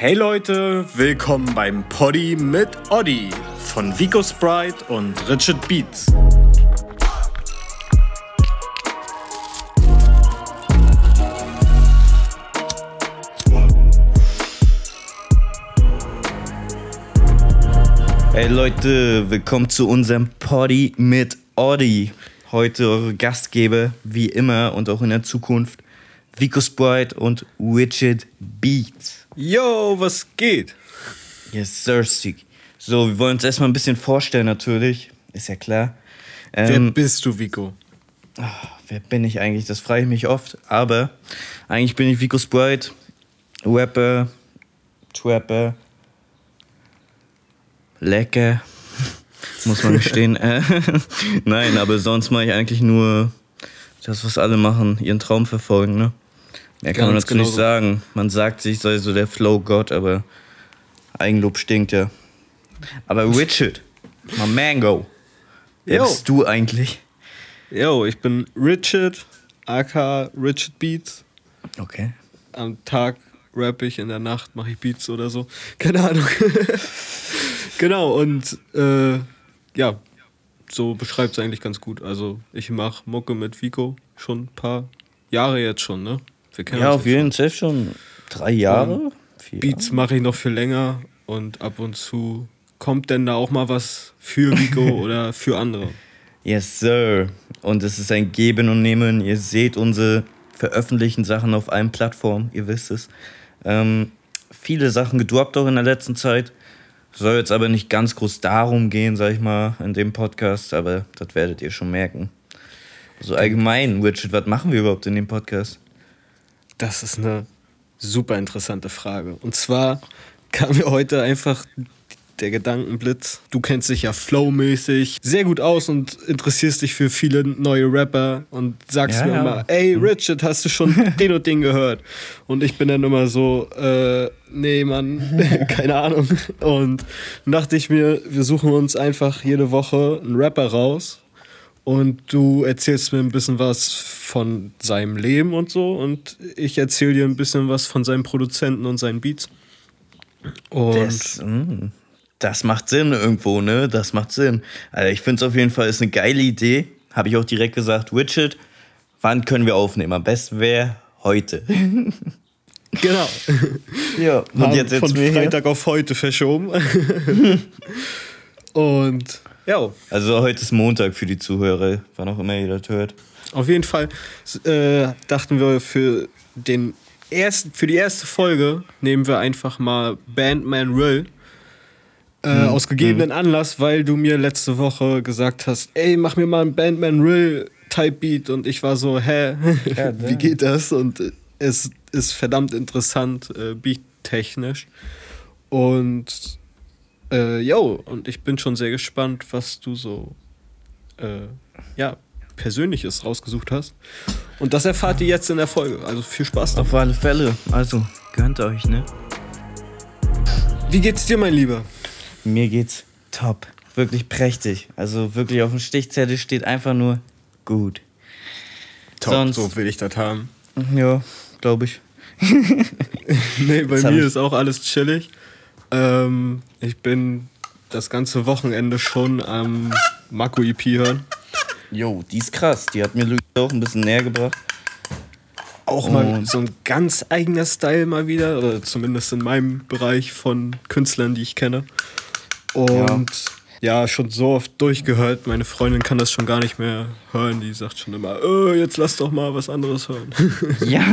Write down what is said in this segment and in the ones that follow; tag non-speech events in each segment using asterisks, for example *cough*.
Hey Leute, willkommen beim Poddy mit Oddy von Vico Sprite und Richard Beats. Hey Leute, willkommen zu unserem Poddy mit Oddy. Heute eure Gastgeber, wie immer und auch in der Zukunft, Vico Sprite und Richard Beats. Yo, was geht? Yes, Sick. So, wir wollen uns erstmal ein bisschen vorstellen, natürlich. Ist ja klar. Wer Ähm, bist du, Vico? wer bin ich eigentlich? Das frage ich mich oft. Aber eigentlich bin ich Vico Sprite, Rapper, Trapper, lecker, *laughs* muss man gestehen. Äh, *laughs* Nein, aber sonst mache ich eigentlich nur das, was alle machen, ihren Traum verfolgen. Ne? Mehr kann man Ganz dazu nicht genau so. sagen. Man sagt sich, sei so der Flow-Gott, aber Eigenlob stinkt ja. Aber Richard, my Mango, wer Yo. bist du eigentlich? Yo, ich bin Richard, aka Richard Beats. Okay. Am Tag rappe ich, in der Nacht mache ich Beats oder so. *laughs* Keine Ahnung. *laughs* genau, und äh, ja, so beschreibt es eigentlich ganz gut. Also, ich mache Mucke mit Vico schon ein paar Jahre jetzt schon, ne? Ja, auf jeden Fall schon drei Jahre. Beats mache ich noch viel länger und ab und zu kommt denn da auch mal was für Vico *laughs* oder für andere. Yes, sir. Und es ist ein Geben und Nehmen. Ihr seht unsere veröffentlichten Sachen auf allen Plattformen, ihr wisst es. Ähm, viele Sachen gedroppt auch in der letzten Zeit. Soll jetzt aber nicht ganz groß darum gehen, sag ich mal, in dem Podcast, aber das werdet ihr schon merken. So allgemein, Richard, was machen wir überhaupt in dem Podcast? Das ist eine super interessante Frage. Und zwar kam mir heute einfach der Gedankenblitz. Du kennst dich ja flowmäßig sehr gut aus und interessierst dich für viele neue Rapper und sagst Ja, mir ja. immer, ey Richard, hast du schon *laughs* den und den gehört? Und ich bin dann immer so, äh, nee, Mann, *laughs* keine Ahnung. Und dachte ich mir, wir suchen uns einfach jede Woche einen Rapper raus und du erzählst mir ein bisschen was von seinem Leben und so und ich erzähle dir ein bisschen was von seinen Produzenten und seinen Beats. Und Das, mm, das macht Sinn irgendwo, ne? Das macht Sinn. Also ich finde es auf jeden Fall ist eine geile Idee. Habe ich auch direkt gesagt, Richard, wann können wir aufnehmen? Am besten wäre heute. *laughs* genau. *laughs* ja, und jetzt von jetzt hier. Freitag auf heute verschoben. *laughs* und ja, Also heute ist Montag für die Zuhörer, wann auch immer ihr das hört. auf jeden Fall äh, dachten wir für den ersten, für die erste Folge nehmen wir einfach mal Bandman Rill. Äh, Mhm. Aus gegebenen Anlass, weil du mir letzte Woche gesagt hast, ey, mach mir mal einen Bandman Rill Type Beat und ich war so, hä, Ja, *laughs* wie geht das? Und es ist verdammt interessant, äh, beattechnisch. Und äh, yo, und ich bin schon sehr gespannt, was du so äh, ja, Persönliches rausgesucht hast. Und das erfahrt ihr jetzt in der Folge. Also viel Spaß dabei. Auf alle Fälle. Also, gönnt euch, ne? Wie geht's dir, mein Lieber? Mir geht's top. Wirklich prächtig. Also wirklich auf dem Stichzettel steht einfach nur gut. Top, Sonst- so will ich das haben. Ja, glaube ich. *laughs* Nee, bei Jetzt mir ich- ist auch alles chillig. Ähm, ich bin das ganze Wochenende schon am Mako EP hören. Jo, die ist krass. Die hat mir Luis auch ein bisschen näher gebracht. Auch mal Und- so ein ganz eigener Style mal wieder, oder zumindest in meinem Bereich von Künstlern, die ich kenne. Und ja, schon so oft durchgehört. Meine Freundin kann das schon gar nicht mehr hören. Die sagt schon immer, äh, jetzt lass doch mal was anderes hören. *laughs* Ja,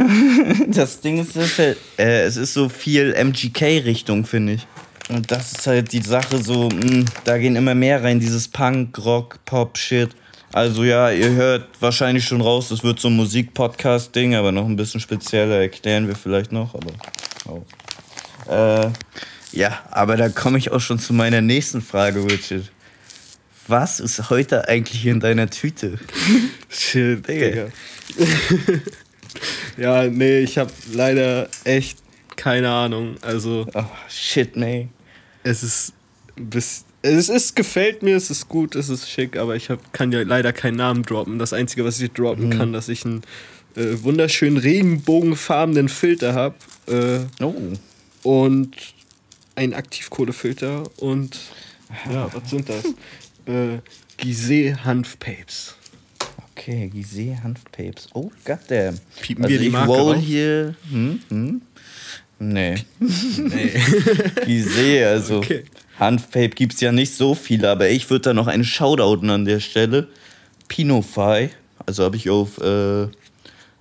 das Ding ist, das halt, äh, es ist so viel MGK-Richtung, finde ich. Und das ist halt die Sache so, mh, da gehen immer mehr rein, dieses Punk, Rock, Pop-Shit. Also ja, ihr hört wahrscheinlich schon raus, das wird so ein Musik-Podcast-Ding, aber noch ein bisschen spezieller erklären wir vielleicht noch, aber oh. äh, ja, aber da komme ich auch schon zu meiner nächsten Frage, Richard. Was ist heute eigentlich in deiner Tüte? *laughs* Shit, Digga. Ja, nee, ich habe leider echt keine Ahnung. Also, Oh, shit, man. es ist bisschen. Es ist, gefällt mir, es ist gut, es ist schick, aber ich hab, kann ja leider keinen Namen droppen. Das Einzige, was ich droppen kann, dass ich einen äh, wunderschönen regenbogenfarbenen Filter habe. Äh, Oh. und ein Aktivkohlefilter und ja, *laughs* was sind das? äh, Gizeh Hanfpapes. Okay, Gizeh Hanfpapes. Oh, goddamn. Piepen also wir die ich Marke roll raus? hier. Hm, hm. Nee. *laughs* Nee. Gizeh, also. Okay. Hanfpape gibt es ja nicht so viele, aber ich würde da noch einen Shoutouten an der Stelle. Pinofy, also habe ich auf äh,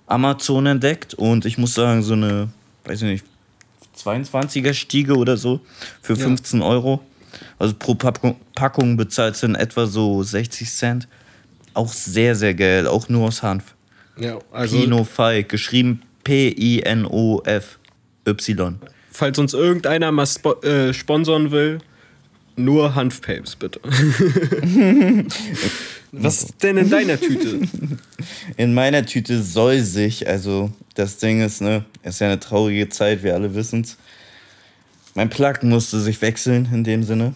Amazon entdeckt und ich muss sagen, so eine, weiß ich nicht, 22er Stiege oder so für Ja. 15 Euro. Also pro Packung, Packung bezahlt in etwa so 60 Cent. Auch sehr, sehr geil, auch nur aus Hanf. Ja, also Pinofy, geschrieben P-I-N-O-F-Y. falls uns irgendeiner mal spo äh, sponsern will, nur Hanfpapes bitte. *laughs* *laughs* Was ist denn in deiner Tüte? *laughs* In meiner Tüte soll sich, also das Ding ist, ne, ist ja eine traurige Zeit, wir alle wissen's. Mein Plug musste sich wechseln in dem Sinne.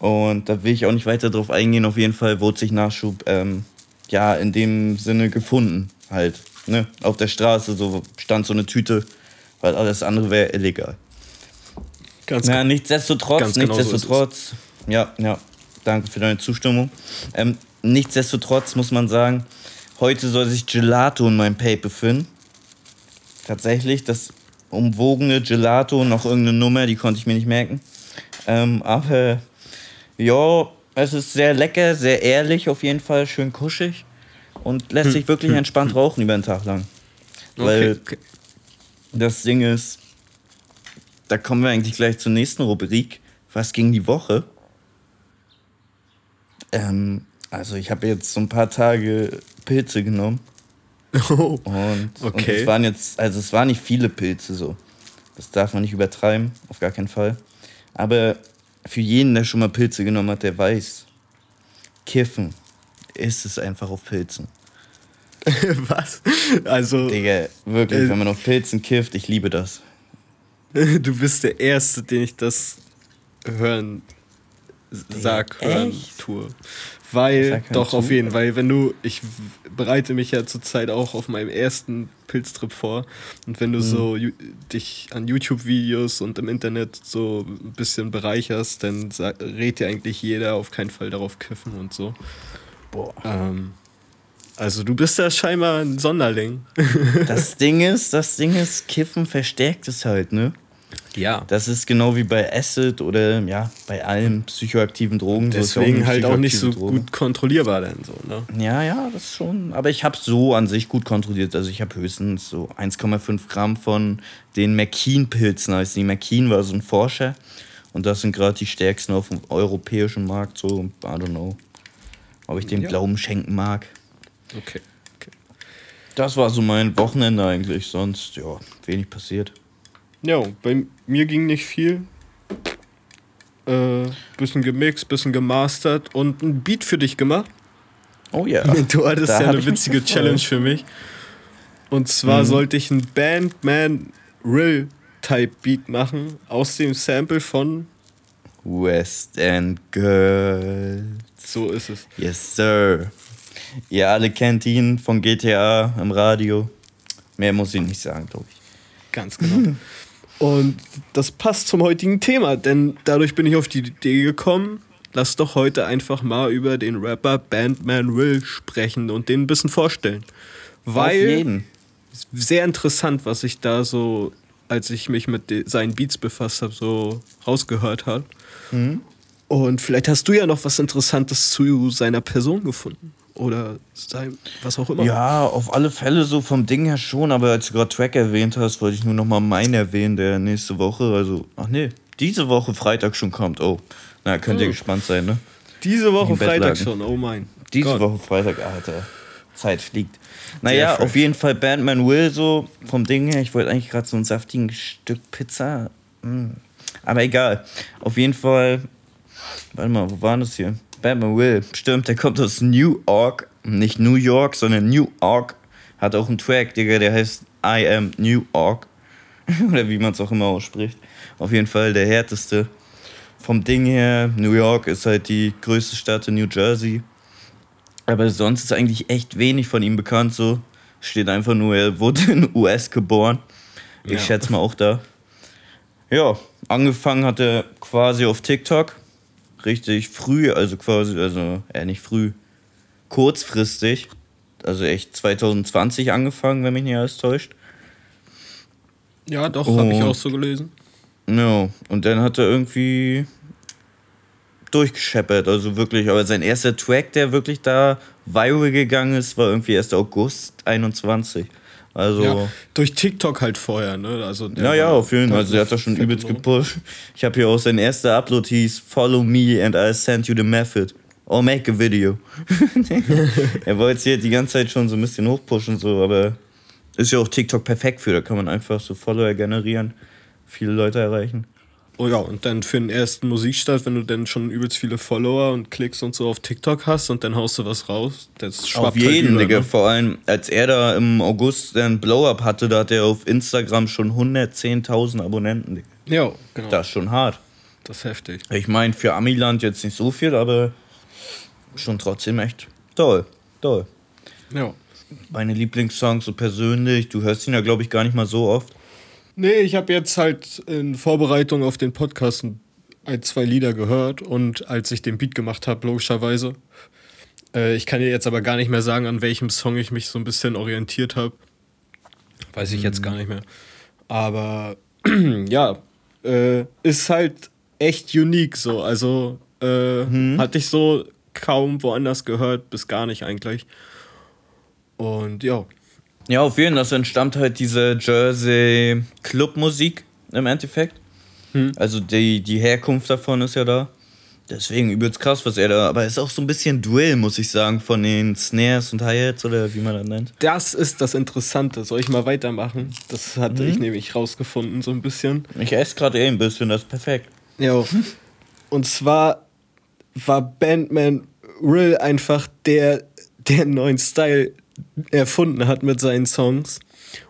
Und da will ich auch nicht weiter drauf eingehen. Auf jeden Fall wurde sich Nachschub, ähm, ja, in dem Sinne gefunden. Halt, ne, auf der Straße so stand so eine Tüte, weil alles andere wäre illegal. Ganz Ja, nichtsdestotrotz, Ganz genau so nichtsdestotrotz, ja, ja, danke für deine Zustimmung. Ähm, nichtsdestotrotz muss man sagen, heute soll sich Gelato in meinem Pape befinden. Tatsächlich, das umwogene Gelato, noch irgendeine Nummer, die konnte ich mir nicht merken. Ähm, aber ja, es ist sehr lecker, sehr ehrlich auf jeden Fall, schön kuschig und lässt sich wirklich entspannt rauchen über den Tag lang. Weil okay. das Ding ist, da kommen wir eigentlich gleich zur nächsten Rubrik. Was ging die Woche? Ähm, also ich habe jetzt so ein paar Tage Pilze genommen Oh, und, und Okay. es waren jetzt, also es waren nicht viele Pilze so. Das darf man nicht übertreiben, auf gar keinen Fall. Aber für jeden, der schon mal Pilze genommen hat, der weiß, Kiffen ist es einfach auf Pilzen. *laughs* was? Also, Digga, wirklich, Äh, wenn man auf Pilzen kifft, ich liebe das. *laughs* du bist der Erste, den ich das hören sag, hören, tue. Weil, Sag, hören doch, auf jeden Fall, wenn du, ich bereite mich ja zurzeit auch auf meinem ersten Pilztrip vor. Und wenn du Mhm. so dich an YouTube-Videos und im Internet so ein bisschen bereicherst, dann rät dir eigentlich jeder auf keinen Fall darauf kiffen und so. Boah. Ähm, also du bist ja scheinbar ein Sonderling. *laughs* Das Ding ist, das Ding ist, Kiffen verstärkt es halt, ne? Ja. Das ist genau wie bei Acid oder ja, bei allen psychoaktiven Drogen. so Deswegen eine halt auch nicht so psychoaktive Droge. gut kontrollierbar dann so, ne? Ja, ja, das schon. Aber ich habe so an sich gut kontrolliert. Also ich habe höchstens so 1,5 Gramm von den McKean-Pilzen. heißt die McKean war so ein Forscher. Und das sind gerade die stärksten auf dem europäischen Markt. So, I don't know. Ob ich dem Ja. Glauben schenken mag. Okay. okay. Das war so mein Wochenende eigentlich. Sonst, ja, wenig passiert. Ja, bei mir ging nicht viel. Äh, bisschen gemixt, bisschen gemastert und ein Beat für dich gemacht. Oh ja. *laughs* Du hattest Da ja eine witzige. Challenge für mich. Und zwar Mhm. sollte ich ein Bandman Rill Type Beat machen aus dem Sample von West End Girl. So ist es. Yes, sir. Ihr alle kennt ihn von GTA im Radio. Mehr muss ich nicht sagen, glaube ich. Ganz genau. *laughs* Und das passt zum heutigen Thema, denn dadurch bin ich auf die Idee gekommen, lass doch heute einfach mal über den Rapper Bandman Will sprechen und den ein bisschen vorstellen. Auf Weil jeden. sehr interessant, was ich da so, als ich mich mit seinen Beats befasst habe, so rausgehört habe. Mhm. Und vielleicht hast du ja noch was Interessantes zu seiner Person gefunden. Oder sein, was auch immer. Ja, auf alle Fälle so vom Ding her schon, aber als du gerade Track erwähnt hast, wollte ich nur noch mal meinen erwähnen, der nächste Woche, also, ach nee, diese Woche Freitag schon kommt. Oh, na, könnt ihr Oh. gespannt sein, ne? Diese Woche Freitag schon, oh mein. Diese Gott. Woche Freitag, Alter. Zeit fliegt. Naja, auf jeden Fall Bandman Will so vom Ding her. Ich wollte eigentlich gerade so ein saftigen Stück Pizza. Mm. Aber egal. Auf jeden Fall. Warte mal, wo war das hier? Bandman Will. Stimmt, der kommt aus New York. Nicht New York, sondern New York. Hat auch einen Track, Digga, der heißt I Am New York. *laughs* Oder wie man es auch immer ausspricht. Auf jeden Fall der härteste. Vom Ding her, New York ist halt die größte Stadt in New Jersey. Aber sonst ist eigentlich echt wenig von ihm bekannt. So steht einfach nur, er wurde in *laughs* den US geboren. Ich Ja. schätze mal auch da. Ja, angefangen hat er quasi auf TikTok. Richtig früh, also quasi, also, äh, nicht früh, kurzfristig. Also echt 2020 angefangen, wenn mich nicht alles täuscht. Ja, doch, habe ich auch so gelesen. Ja, und dann hat er irgendwie durchgescheppert, also wirklich. Aber sein erster Track, der wirklich da viral gegangen ist, war irgendwie erst August 21. Also ja, durch TikTok halt vorher, ne? Also ja, ja, auf jeden Fall. Also der hat das schon übelst gepusht. Ich habe hier auch sein erster Upload hieß Follow me and I'll send you the method. Or make a video. *laughs* er wollte jetzt hier die ganze Zeit schon so ein bisschen hochpushen, so, aber ist ja auch TikTok perfekt für. Da kann man einfach so Follower generieren, viele Leute erreichen. Oh ja, und dann für den ersten Musikstart, wenn du dann schon übelst viele Follower und Klicks und so auf TikTok hast und dann haust du was raus, das schwappt Auf jeden, halt über. Ne? Vor allem, als er da im August einen Blow-Up hatte, da hat er auf Instagram schon 110.000 Abonnenten, Digga. Ja, genau. Das ist schon hart. Das ist heftig. Ich meine, für Amiland jetzt nicht so viel, aber schon trotzdem echt toll. Toll. Ja. Meine Lieblingssongs so persönlich, du hörst ihn ja, glaube ich, gar nicht mal so oft. Nee, ich habe jetzt halt in Vorbereitung auf den Podcast ein, zwei Lieder gehört und als ich den Beat gemacht habe, logischerweise. Äh, ich kann dir jetzt aber gar nicht mehr sagen, an welchem Song ich mich so ein bisschen orientiert habe. Weiß ich mhm. jetzt gar nicht mehr. Aber *clears throat* ja, äh, ist halt echt unique so. Also äh, mhm. hatte ich so kaum woanders gehört, bis gar nicht eigentlich. Und ja, ja, auf jeden Fall. Das entstammt halt diese Jersey Clubmusik im Endeffekt. Hm. Also die, die Herkunft davon ist ja da. Deswegen übelst krass, was er da. Aber es ist auch so ein bisschen Drill, muss ich sagen, von den Snares und Hi-Hats oder wie man das nennt. Das ist das Interessante. Soll ich mal weitermachen? Das hatte mhm. ich nämlich rausgefunden, so ein bisschen. Ich esse gerade eh ein bisschen, das ist perfekt. Ja. Und zwar war Bandman Rill einfach der, der neuen Style erfunden hat mit seinen Songs.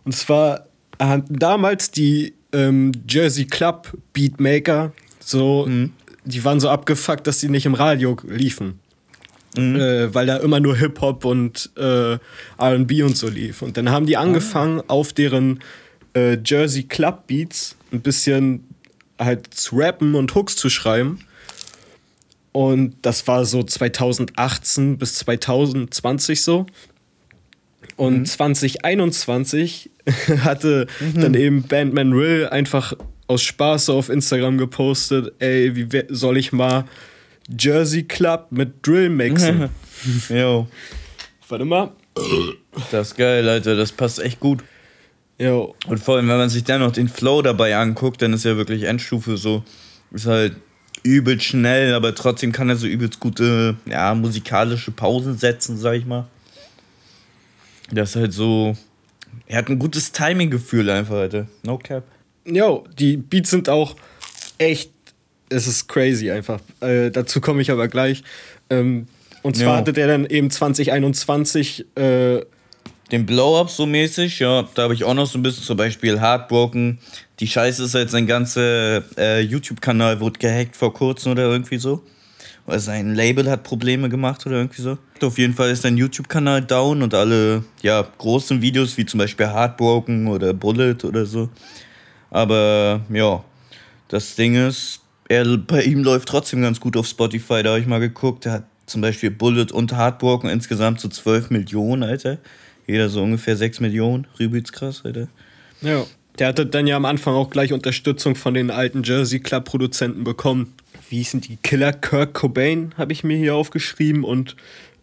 Und zwar hatten damals die ähm, Jersey Club Beatmaker so, mhm. die waren so abgefuckt, dass sie nicht im Radio liefen. Mhm. Äh, weil da immer nur Hip-Hop und äh, RB und so lief. Und dann haben die angefangen, ah. auf deren äh, Jersey Club Beats ein bisschen halt zu rappen und Hooks zu schreiben. Und das war so 2018 bis 2020 so. Und mhm. 2021 *laughs* hatte mhm. dann eben Bandman Rill einfach aus Spaß auf Instagram gepostet, ey, wie soll ich mal Jersey Club mit Drill mixen? *laughs* Jo. Warte mal. Das ist geil, Leute, das passt echt gut. Jo. Und vor allem, wenn man sich dann noch den Flow dabei anguckt, dann ist ja wirklich Endstufe so. Ist halt übel schnell, aber trotzdem kann er so übelst gute, ja, musikalische Pausen setzen, sag ich mal. Das ist halt so. Er hat ein gutes Timing-Gefühl einfach, Alter. No cap. Jo, die Beats sind auch echt. Es ist crazy einfach. Äh, dazu komme ich aber gleich. Ähm, und zwar jo. hatte der dann eben 2021. Äh, den Blow-Up so mäßig, ja, da habe ich auch noch so ein bisschen zum Beispiel Heartbroken. Die Scheiße ist halt sein ganzer äh, YouTube-Kanal wurde gehackt vor kurzem oder irgendwie so sein Label hat Probleme gemacht oder irgendwie so. Auf jeden Fall ist sein YouTube-Kanal down und alle ja, großen Videos wie zum Beispiel Heartbroken oder Bullet oder so. Aber ja, das Ding ist, er, bei ihm läuft trotzdem ganz gut auf Spotify. Da habe ich mal geguckt. Er hat zum Beispiel Bullet und Heartbroken insgesamt so 12 Millionen, Alter. Jeder so ungefähr 6 Millionen. Übelst krass, Alter. Ja. Der hatte dann ja am Anfang auch gleich Unterstützung von den alten Jersey Club Produzenten bekommen wie hießen die Killer? Kirk Cobain habe ich mir hier aufgeschrieben und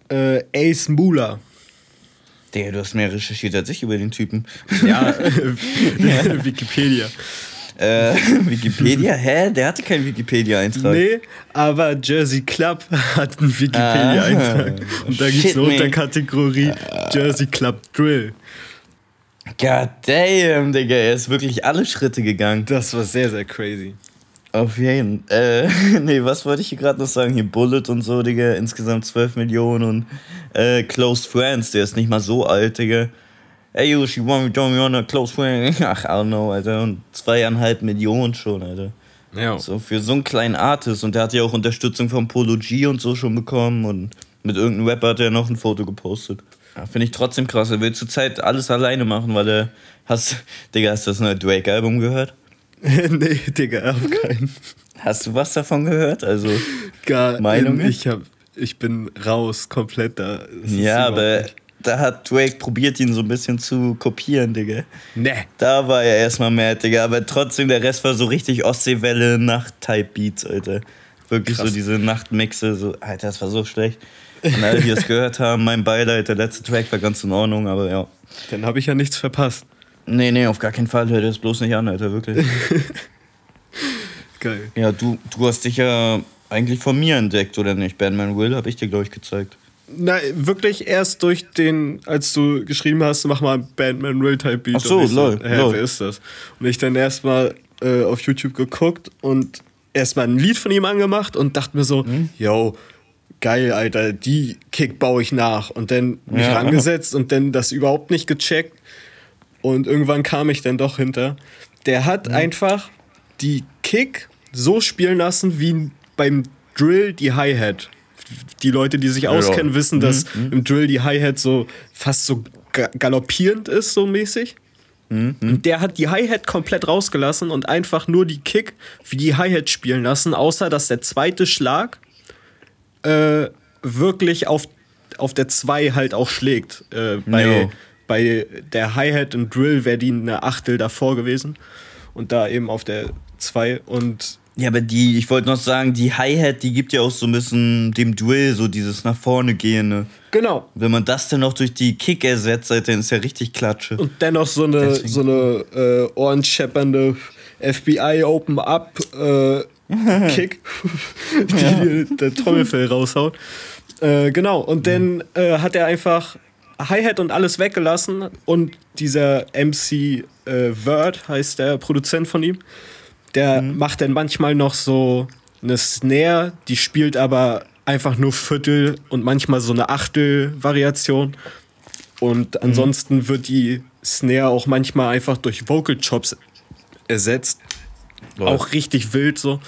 äh, Ace Moolah. Der, du hast mehr recherchiert als ich über den Typen. *laughs* *laughs* Ja, Wikipedia. Äh, Wikipedia? Hä? Der hatte keinen Wikipedia-Eintrag. Nee, aber Jersey Club hat einen Wikipedia-Eintrag. Ah, und da gibt es eine Unterkategorie Jersey Club Drill. God damn, Digga, er ist wirklich alle Schritte gegangen. Das war sehr, sehr crazy. Auf jeden Fall. Äh, *laughs* nee, was wollte ich hier gerade noch sagen? Hier Bullet und so, Digga. Insgesamt 12 Millionen und äh, Close Friends, der ist nicht mal so alt, Digga. Ey, you, she want me, join me on a close friend. *laughs* Ach, I don't know, Alter. Und zweieinhalb Millionen schon, Alter. Ja. So für so einen kleinen Artist. Und der hat ja auch Unterstützung von Polo G und so schon bekommen. Und mit irgendeinem Rapper hat er noch ein Foto gepostet. Ja, Finde ich trotzdem krass. Er will zurzeit alles alleine machen, weil er. Hast, Digga, hast du das neue Drake-Album gehört? *laughs* nee, Digga, auf keinen. Hast du was davon gehört? Also Gar Meinungen? Ich, hab, ich bin raus, komplett da. Es ja, aber nicht- da hat Drake probiert, ihn so ein bisschen zu kopieren, Digga. Nee. Da war er erstmal mad, Digga. Aber trotzdem, der Rest war so richtig Ostseewelle, Nacht-Type-Beats, Alter. Wirklich Krass. so diese Nachtmixe, so, Alter, das war so schlecht. Und alle, die das *laughs* gehört haben, mein Beileid, der letzte Track war ganz in Ordnung, aber ja. Dann habe ich ja nichts verpasst. Nee, nee, auf gar keinen Fall, hör dir das bloß nicht an, Alter, wirklich. *laughs* Geil. ja, du, du hast dich ja eigentlich von mir entdeckt, oder nicht? Bandman Will habe ich dir, glaube ich, gezeigt. Na, wirklich erst durch den, als du geschrieben hast, mach mal ein Bandman Real Type Beat. Ach so, Und lol, hä, lol. wer ist das? Und ich dann erstmal äh, auf YouTube geguckt und erstmal ein Lied von ihm angemacht und dachte mir so, Mhm. yo, geil, Alter, die Kick baue ich nach. Und dann mich Ja. rangesetzt und dann das überhaupt nicht gecheckt. Und irgendwann kam ich dann doch hinter. Der Mhm. hat einfach die Kick so spielen lassen wie beim Drill die Hi-Hat. Die Leute, die sich auskennen, wissen, dass im Drill die Hi-Hat so fast so ga galoppierend ist, so mäßig. Und der hat die Hi-Hat komplett rausgelassen und einfach nur die Kick wie die Hi-Hat spielen lassen, außer dass der zweite Schlag äh, wirklich auf, auf der 2 halt auch schlägt. Äh, bei, Jo. Bei der Hi-Hat und Drill wäre die eine Achtel davor gewesen. Und da eben auf der 2. Und Ja, aber die, ich wollte noch sagen, die Hi-Hat, die gibt ja auch so ein bisschen dem Drill so dieses nach vorne gehende. genau. Wenn man das dann noch durch die Kick ersetzt, dann ist ja richtig Klatsche. Und dennoch so eine, Deswegen. so eine äh, ohrenscheppernde FBI Open Up äh, *laughs* Kick, *laughs* die der Trommelfell raushaut. Äh, genau, und dann äh, hat er einfach Hi-Hat und alles weggelassen und dieser MC äh, Word heißt der Produzent von ihm, der macht dann manchmal noch so eine Snare, die spielt aber einfach nur Viertel und manchmal so eine Achtel-Variation. Und ansonsten wird die Snare auch manchmal einfach durch Vocal Chops ersetzt. Lol. Auch richtig wild so.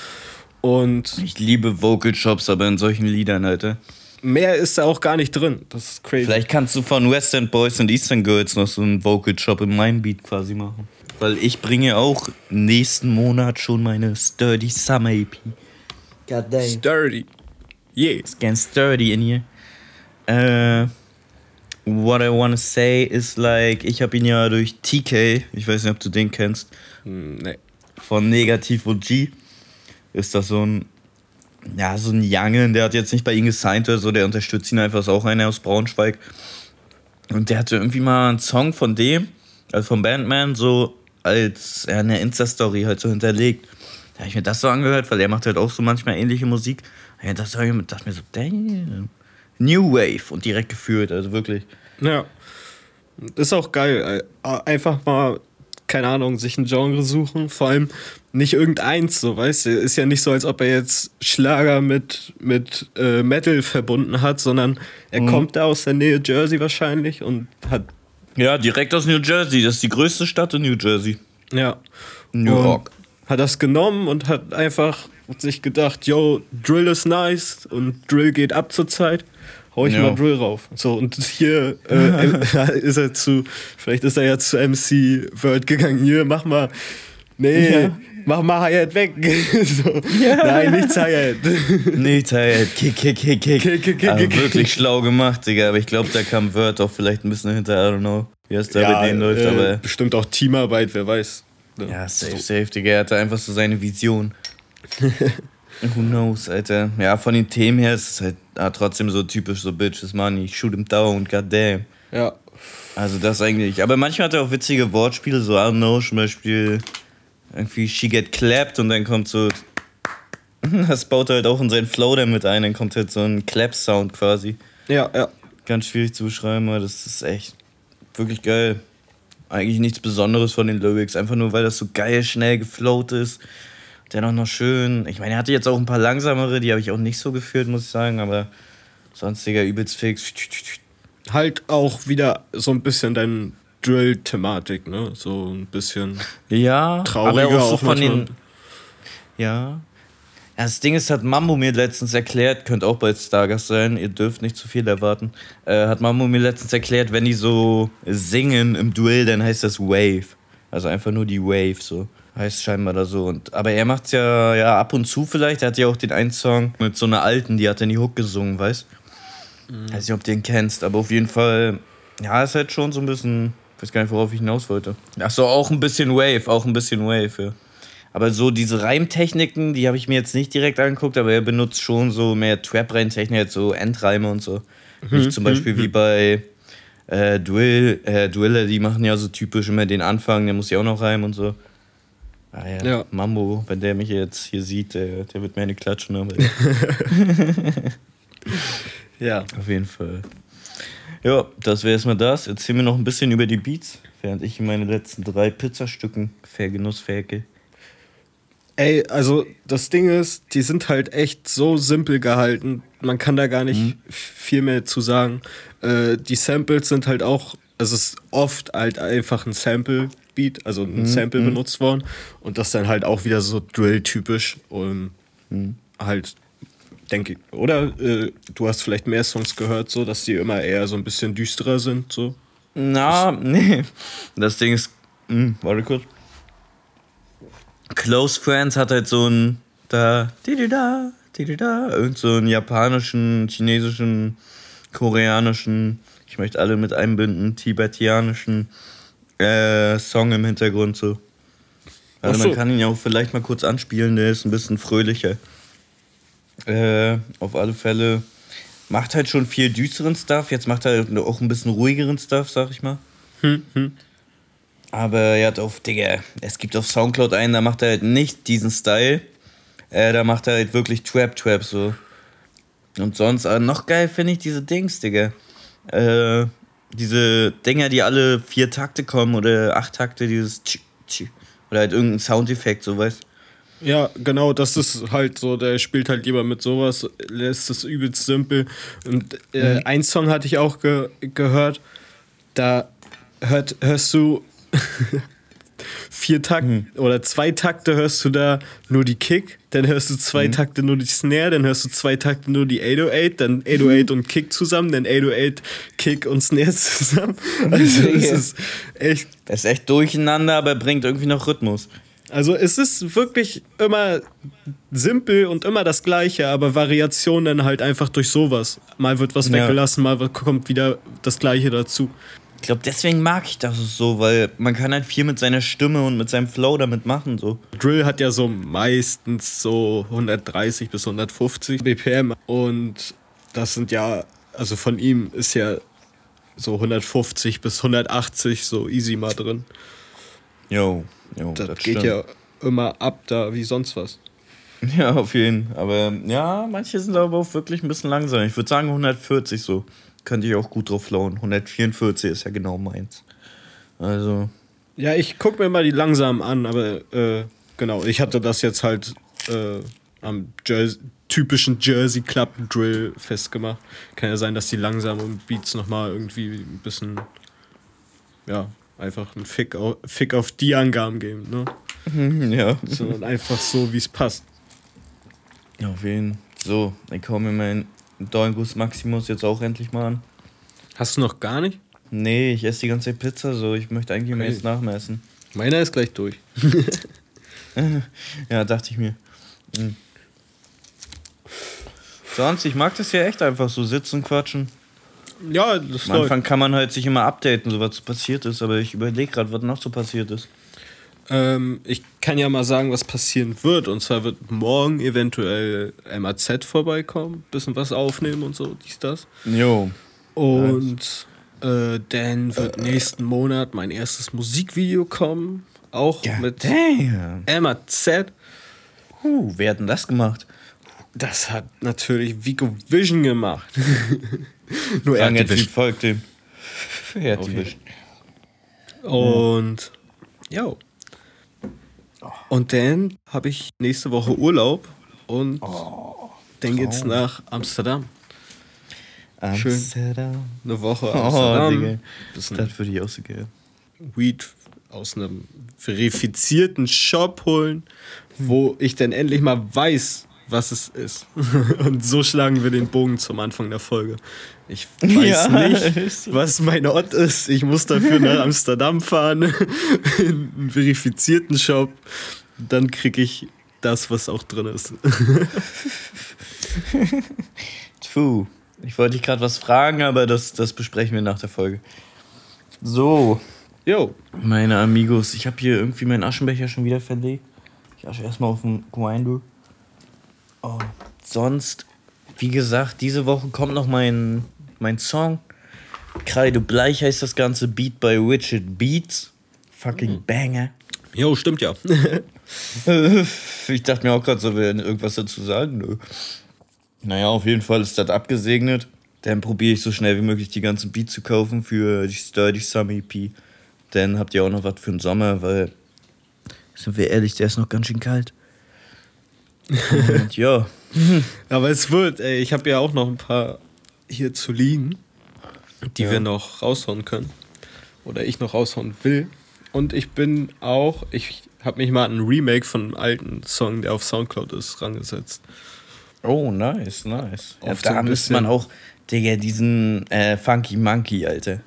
Und Ich liebe Vocal Chops, aber in solchen Liedern, Alter. Mehr ist da auch gar nicht drin. Das ist crazy. Vielleicht kannst du von Western Boys und Eastern Girls noch so einen Vocal Chop in meinem Beat quasi machen. Weil ich bringe auch nächsten Monat schon meine Sturdy Summer EP. God damn. Sturdy. Yeah. It's getting sturdy in here. Äh, what I wanna say is like, ich habe ihn ja durch TK, ich weiß nicht, ob du den kennst, Hm, Nee. von Negativ OG. Ist das so ein, ja, so ein Young, der hat jetzt nicht bei ihm gesigned oder so, der unterstützt ihn einfach, ist auch einer aus Braunschweig. Und der hatte irgendwie mal einen Song von dem, also vom Bandman, so als ja, eine Insta-Story halt so hinterlegt. Da habe ich mir das so angehört, weil er macht halt auch so manchmal ähnliche Musik. Ja, das habe ich mir dachte mir so, damn. New Wave und direkt gefühlt, also wirklich. Ja. Ist auch geil. äh, Einfach mal, keine Ahnung, sich ein Genre suchen. Vor allem nicht irgendeins, so, weißt du. Ist ja nicht so, als ob er jetzt Schlager mit, mit äh, Metal verbunden hat, sondern er kommt da aus der Nähe Jersey wahrscheinlich und hat, Ja, direkt aus New Jersey, das ist die größte Stadt in New Jersey. ja. New Und York. Hat das genommen und hat einfach sich gedacht, yo, Drill ist nice und Drill geht ab zur Zeit. Hau ich Ja. mal Drill rauf. So, und hier äh, *laughs* ist er zu, vielleicht ist er ja zu MC Word gegangen. Hier, mach mal, nee, Ja. Mach mal Hi-Hat weg. *laughs* so, Nein, nichts Hi-Hat. *laughs* Nee, Teil, kick, kick, kick, kick. Kick, kick, kick, kick. wirklich schlau gemacht, Digga. Aber ich glaube, da kam Word auch vielleicht ein bisschen hinter, I don't know, wie es da bei denen läuft. äh, Aber bestimmt auch Teamarbeit, wer weiß. ja, safe, safe, Digga. Er hatte einfach so seine Vision. *laughs* Who knows, Alter. Ja, von den Themen her ist es halt ah, trotzdem so typisch so Bitches Money, shoot him down, goddamn. Ja. Also das eigentlich. Aber manchmal hat er auch witzige Wortspiele, so I don't know, zum Beispiel irgendwie she get clapped und dann kommt so. *laughs* Das baut halt auch in seinen Flow damit ein, dann kommt halt so ein Clap-Sound quasi. Ja, ja. Ganz schwierig zu beschreiben, aber das ist echt wirklich geil. Eigentlich nichts Besonderes von den Lyrics, einfach nur weil das so geil schnell geflowt ist. Dennoch noch schön. Ich meine, er hatte jetzt auch ein paar langsamere, die habe ich auch nicht so geführt, muss ich sagen, aber sonst, Digga, übelst fix. Halt auch wieder so ein bisschen deine Drill-Thematik, ne? So ein bisschen Ja, trauriger aber auch so auch von manchmal. den. Ja. Ja, Das Ding ist, hat Mambo mir letztens erklärt, könnt auch bald Stargast sein, ihr dürft nicht zu viel erwarten. Äh, hat Mambo mir letztens erklärt, wenn die so singen im Duell, dann heißt das Wave. Also einfach nur die Wave so. Heißt scheinbar da so. Und, aber er macht's ja, ja ab und zu vielleicht. Er hat ja auch den einen Song mit so einer alten, die hat in die Hook gesungen, weißt mhm. Weiß nicht, ob du den kennst, aber auf jeden Fall, ja, ist halt schon so ein bisschen. Ich weiß gar nicht, worauf ich hinaus wollte. Ach so, auch ein bisschen Wave, auch ein bisschen Wave, ja. Aber so diese Reimtechniken, die habe ich mir jetzt nicht direkt angeguckt, aber er benutzt schon so mehr Trap-Reimtechnik, so Endreime und so. Mhm. Nicht zum Beispiel mhm. wie bei äh, Duell, äh, Duelle, die machen ja so typisch immer den Anfang, der muss ja auch noch reimen und so. Ah ja, ja. Mambo, wenn der mich jetzt hier sieht, der, der wird mir eine klatschen. Aber *laughs* *laughs* ja. Auf jeden Fall. Ja, das wäre erstmal das. Erzähl mir noch ein bisschen über die Beats, während ich meine letzten drei Pizzastücken vergenussfäke. Ey, also das Ding ist, die sind halt echt so simpel gehalten. Man kann da gar nicht mhm. viel mehr zu sagen. Äh, die Samples sind halt auch, also es ist oft halt einfach ein Sample-Beat, also ein mhm. Sample mhm. benutzt worden. Und das dann halt auch wieder so Drill-typisch. Und mhm. halt, denke ich, oder äh, du hast vielleicht mehr Songs gehört, so, dass die immer eher so ein bisschen düsterer sind, so. Na, nee. Das Ding ist, mh, hm, warte kurz. Close Friends hat halt so ein da, di da, di da, irgend so einen japanischen, chinesischen, koreanischen, ich möchte alle mit einbinden, tibetianischen äh, Song im Hintergrund so. Also so. man kann ihn ja auch vielleicht mal kurz anspielen, der ist ein bisschen fröhlicher. Äh, auf alle Fälle macht halt schon viel düsteren Stuff, jetzt macht er auch ein bisschen ruhigeren Stuff, sag ich mal. Hm, hm. Aber er hat auf, Digga, es gibt auf Soundcloud einen, da macht er halt nicht diesen Style. Äh, da macht er halt wirklich Trap-Trap so. Und sonst, aber noch geil finde ich diese Dings, Digga. Äh, diese Dinger, die alle vier Takte kommen oder acht Takte, dieses Tsch, Tsch, oder halt irgendein Soundeffekt, so weißt ja, genau, das ist halt so, der spielt halt lieber mit sowas, lässt es übelst simpel. Und äh, mhm. ein Song hatte ich auch ge gehört, da hört, hörst du *laughs* vier Takte mhm. oder zwei Takte hörst du da nur die Kick, dann hörst du zwei mhm. Takte nur die Snare, dann hörst du zwei Takte nur die 808, dann 808 und Kick zusammen, dann 808, Kick und Snare *laughs* zusammen. Also das ist echt. Das ist echt durcheinander, aber bringt irgendwie noch Rhythmus. Also es ist wirklich immer simpel und immer das Gleiche, aber Variationen halt einfach durch sowas. Mal wird was ja. weggelassen, mal kommt wieder das Gleiche dazu. Ich glaube, deswegen mag ich das so, weil man kann halt viel mit seiner Stimme und mit seinem Flow damit machen. So. Drill hat ja so meistens so 130 bis 150 BPM und das sind ja, also von ihm ist ja so 150 bis 180 so easy mal drin. Jo, jo das, das geht stimmt. ja immer ab da wie sonst was. *laughs* Ja, auf jeden Fall. Aber ja, manche sind aber auch wirklich ein bisschen langsam. Ich würde sagen 140 so könnte ich auch gut drauf flowen. 144 ist ja genau meins. Also. Ja, ich gucke mir mal die langsam an, aber äh, genau, ich hatte das jetzt halt äh, am Jersey, typischen Jersey Club Drill festgemacht. Kann ja sein, dass die langsamen Beats nochmal irgendwie ein bisschen, ja, einfach einen Fick auf, Fick auf die Angaben geben, ne? ja. Sondern einfach so, wie es passt. Ja, auf jeden. So, ich komme mir meinen Dornguss Maximus jetzt auch endlich mal an. Hast du noch gar nicht? Nee, ich esse die ganze Zeit Pizza so. Ich möchte eigentlich okay. jetzt nachmessen. Meiner ist gleich durch. *laughs* ja, dachte ich mir. Mhm. Sonst, ich mag das ja echt einfach so sitzen, quatschen. Ja, das Am Anfang kann man halt sich immer updaten, so was passiert ist, aber ich überlege gerade, was noch so passiert ist. Ähm, ich kann ja mal sagen, was passieren wird. Und zwar wird morgen eventuell MAZ vorbeikommen, bisschen was aufnehmen und so, dies, das. Jo. Und äh, dann wird nächsten Monat mein erstes Musikvideo kommen. Auch ja, mit damn. MAZ. Uh, wer hat denn das gemacht? Das hat natürlich Vico Vision gemacht. *laughs* *laughs* Nur er hat die folgt dem. *laughs* Er hat okay. Und ja. Und dann habe ich nächste Woche Urlaub und oh, dann geht's nach Amsterdam. Amsterdam. Schön. Eine Woche oh, Amsterdam. Oh, das würde ich auch so gerne. Weed aus einem verifizierten Shop holen, wo ich dann endlich mal weiß, was es ist. *laughs* Und so schlagen wir den Bogen zum Anfang der Folge. Ich *laughs* weiß ja, nicht, was mein Ort ist. Ich muss dafür nach *laughs* Amsterdam fahren, in einen verifizierten Shop. Dann kriege ich das, was auch drin ist. Puh. Ich wollte dich gerade was fragen, aber das, das besprechen wir nach der Folge. So. Jo. Meine Amigos, ich habe hier irgendwie meinen Aschenbecher schon wieder verlegt. Ich asche erstmal auf den Grinder. Oh. Sonst, wie gesagt, diese Woche kommt noch mein, mein Song. Kreide Bleich heißt das ganze Beat by Richard Beats. Fucking mhm. Banger. Jo, stimmt ja. *laughs* ich dachte mir auch gerade so, wir irgendwas dazu sagen. Nö. Naja, auf jeden Fall ist das abgesegnet. Dann probiere ich so schnell wie möglich die ganzen Beats zu kaufen für die Sturdy Summer EP. Dann habt ihr auch noch was für den Sommer, weil, sind wir ehrlich, der ist noch ganz schön kalt. Und ja. *laughs* Aber es wird, ey, ich habe ja auch noch ein paar hier zu liegen, die ja. wir noch raushauen können. Oder ich noch raushauen will. Und ich bin auch, ich habe mich mal an ein Remake von einem alten Song, der auf Soundcloud ist, rangesetzt. Oh, nice, nice. Ja, da müsste man auch, Digga, diesen äh, Funky Monkey, Alter.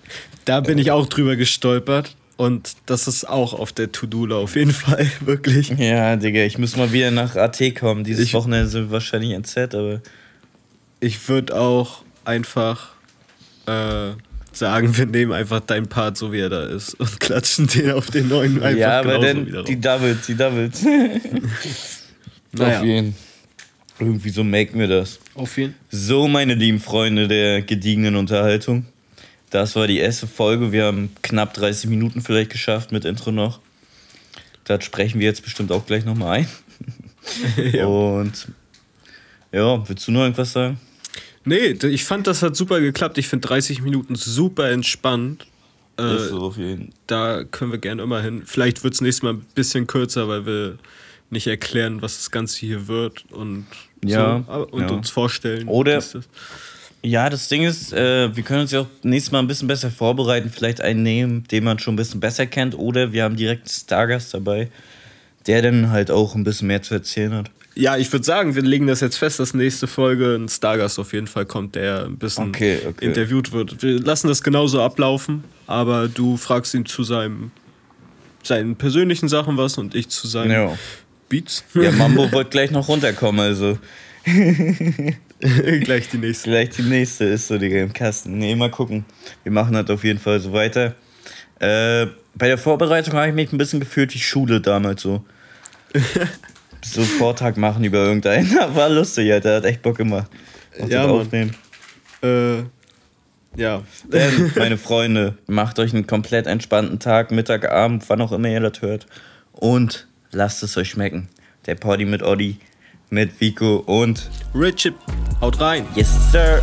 Da bin ich auch drüber gestolpert. Und das ist auch auf der To-Do auf jeden Fall, *laughs* wirklich. Ja, Digga, ich muss mal wieder nach AT kommen. Dieses ich, Wochenende sind wir wahrscheinlich in Z, aber. Ich würde auch einfach äh, sagen, wir nehmen einfach deinen Part so wie er da ist *laughs* und klatschen den auf den neuen einfach Ja, aber dann die Doubles, die Doubles. *laughs* naja. Auf jeden Fall. Irgendwie so machen wir das. Auf jeden So, meine lieben Freunde der gediegenen Unterhaltung. Das war die erste Folge. Wir haben knapp 30 Minuten vielleicht geschafft mit Intro noch. Das sprechen wir jetzt bestimmt auch gleich nochmal ein. *laughs* ja. Und ja, willst du noch irgendwas sagen? Nee, ich fand, das hat super geklappt. Ich finde 30 Minuten super entspannt. Äh, so. Da können wir gerne immer hin. Vielleicht wird es nächstes Mal ein bisschen kürzer, weil wir nicht erklären, was das Ganze hier wird und, ja, so, und ja. uns vorstellen. Oder das ja, das Ding ist, äh, wir können uns ja auch nächstes Mal ein bisschen besser vorbereiten, vielleicht einen nehmen, den man schon ein bisschen besser kennt, oder wir haben direkt einen Stargast dabei, der dann halt auch ein bisschen mehr zu erzählen hat. Ja, ich würde sagen, wir legen das jetzt fest, dass nächste Folge ein Stargast auf jeden Fall kommt, der ein bisschen okay, okay. interviewt wird. Wir lassen das genauso ablaufen, aber du fragst ihn zu seinem, seinen persönlichen Sachen was und ich zu seinen ja. Beats. Ja, Mambo *laughs* wird gleich noch runterkommen, also. *laughs* *laughs* gleich die nächste. Gleich die nächste ist so, Digga, im Kasten. Nee, mal gucken. Wir machen das auf jeden Fall so weiter. Äh, bei der Vorbereitung habe ich mich ein bisschen gefühlt wie Schule damals so. *laughs* so Vortrag machen über irgendeinen. *laughs* War lustig, Alter. Hat echt Bock gemacht. ja, aufnehmen. Äh, ja. Denn, meine Freunde, macht euch einen komplett entspannten Tag, Mittag, Abend, wann auch immer ihr das hört. Und lasst es euch schmecken. Der Poddy mit Oddi, mit Vico und Richard. Haut rein. Yes, sir.